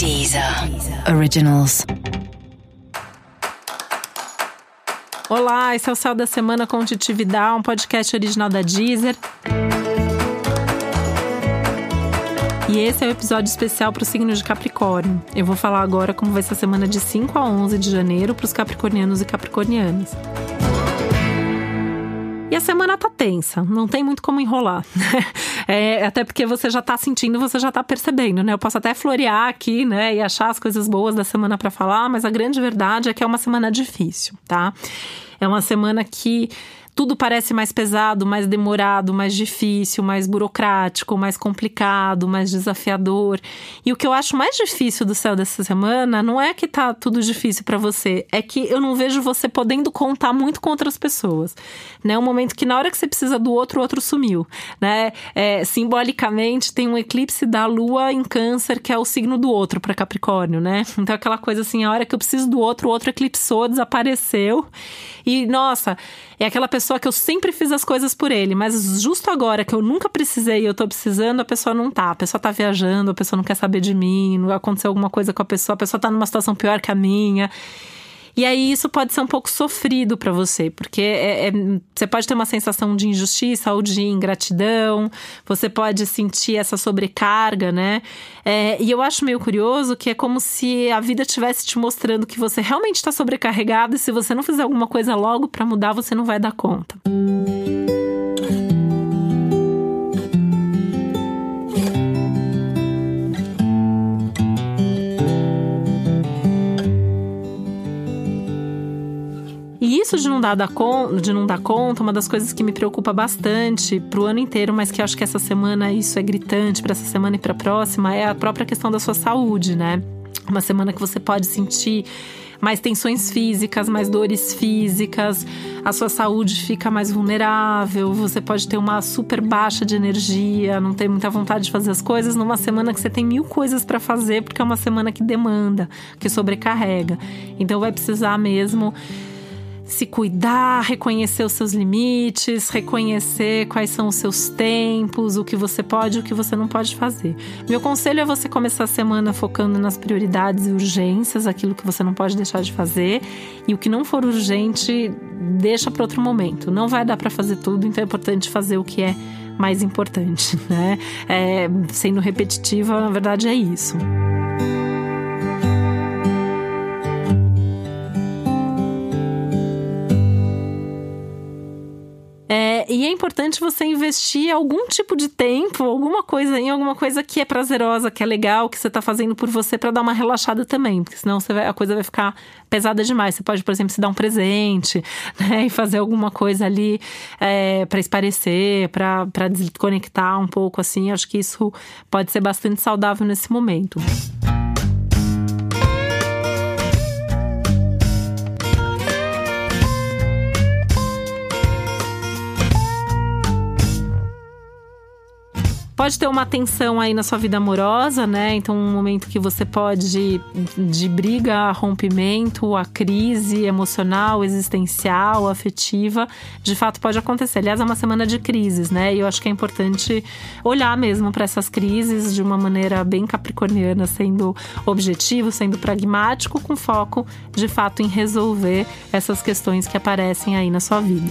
Deezer Originals. Olá, esse é o Céu da Semana com Titividade, um podcast original da Deezer. E esse é o episódio especial para o signo de Capricórnio. Eu vou falar agora como vai ser a semana de 5 a 11 de janeiro para os capricornianos e capricornianas. E a semana tá tensa, não tem muito como enrolar. é, até porque você já tá sentindo, você já tá percebendo, né? Eu posso até florear aqui, né, e achar as coisas boas da semana para falar, mas a grande verdade é que é uma semana difícil, tá? É uma semana que tudo parece mais pesado, mais demorado, mais difícil, mais burocrático, mais complicado, mais desafiador. E o que eu acho mais difícil do céu dessa semana não é que tá tudo difícil para você, é que eu não vejo você podendo contar muito com outras pessoas. Né? Um momento que na hora que você precisa do outro, o outro sumiu. Né? É, simbolicamente tem um eclipse da lua em câncer, que é o signo do outro para Capricórnio, né? Então aquela coisa assim, a hora que eu preciso do outro, o outro eclipsou, desapareceu. E nossa, é aquela pessoa que eu sempre fiz as coisas por ele, mas justo agora que eu nunca precisei e eu tô precisando, a pessoa não tá. A pessoa tá viajando, a pessoa não quer saber de mim, não aconteceu alguma coisa com a pessoa, a pessoa tá numa situação pior que a minha. E aí isso pode ser um pouco sofrido para você, porque é, é, você pode ter uma sensação de injustiça ou de ingratidão, você pode sentir essa sobrecarga, né? É, e eu acho meio curioso que é como se a vida estivesse te mostrando que você realmente está sobrecarregado e se você não fizer alguma coisa logo para mudar, você não vai dar conta. Música de não, dar, de não dar conta, uma das coisas que me preocupa bastante pro ano inteiro, mas que acho que essa semana isso é gritante para essa semana e para a próxima, é a própria questão da sua saúde, né? Uma semana que você pode sentir mais tensões físicas, mais dores físicas, a sua saúde fica mais vulnerável, você pode ter uma super baixa de energia, não ter muita vontade de fazer as coisas numa semana que você tem mil coisas para fazer, porque é uma semana que demanda, que sobrecarrega. Então vai precisar mesmo se cuidar, reconhecer os seus limites, reconhecer quais são os seus tempos, o que você pode e o que você não pode fazer. Meu conselho é você começar a semana focando nas prioridades e urgências, aquilo que você não pode deixar de fazer, e o que não for urgente, deixa para outro momento. Não vai dar para fazer tudo, então é importante fazer o que é mais importante, né? É, sendo repetitiva, na verdade é isso. E é importante você investir algum tipo de tempo, alguma coisa em alguma coisa que é prazerosa, que é legal, que você está fazendo por você para dar uma relaxada também, porque senão vai, a coisa vai ficar pesada demais. Você pode, por exemplo, se dar um presente, né, e fazer alguma coisa ali é, para esparecer, para desconectar um pouco, assim. Acho que isso pode ser bastante saudável nesse momento. Pode ter uma tensão aí na sua vida amorosa, né? Então, um momento que você pode de briga rompimento, a crise emocional, existencial, afetiva, de fato pode acontecer. Aliás, é uma semana de crises, né? E eu acho que é importante olhar mesmo para essas crises de uma maneira bem capricorniana, sendo objetivo, sendo pragmático, com foco de fato em resolver essas questões que aparecem aí na sua vida.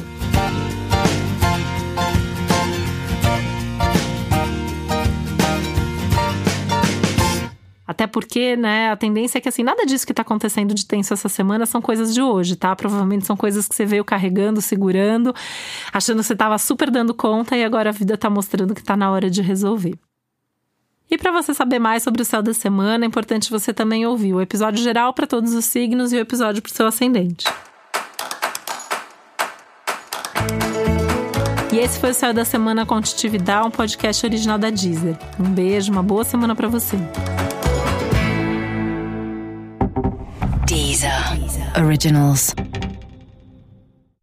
Até porque, né, a tendência é que assim, nada disso que tá acontecendo de tenso essa semana são coisas de hoje, tá? Provavelmente são coisas que você veio carregando, segurando, achando que você tava super dando conta e agora a vida tá mostrando que tá na hora de resolver. E para você saber mais sobre o céu da semana, é importante você também ouvir o episódio geral para todos os signos e o episódio para o seu ascendente. E esse foi o Céu da Semana com Titividade, um podcast original da Deezer. Um beijo, uma boa semana para você. Originals.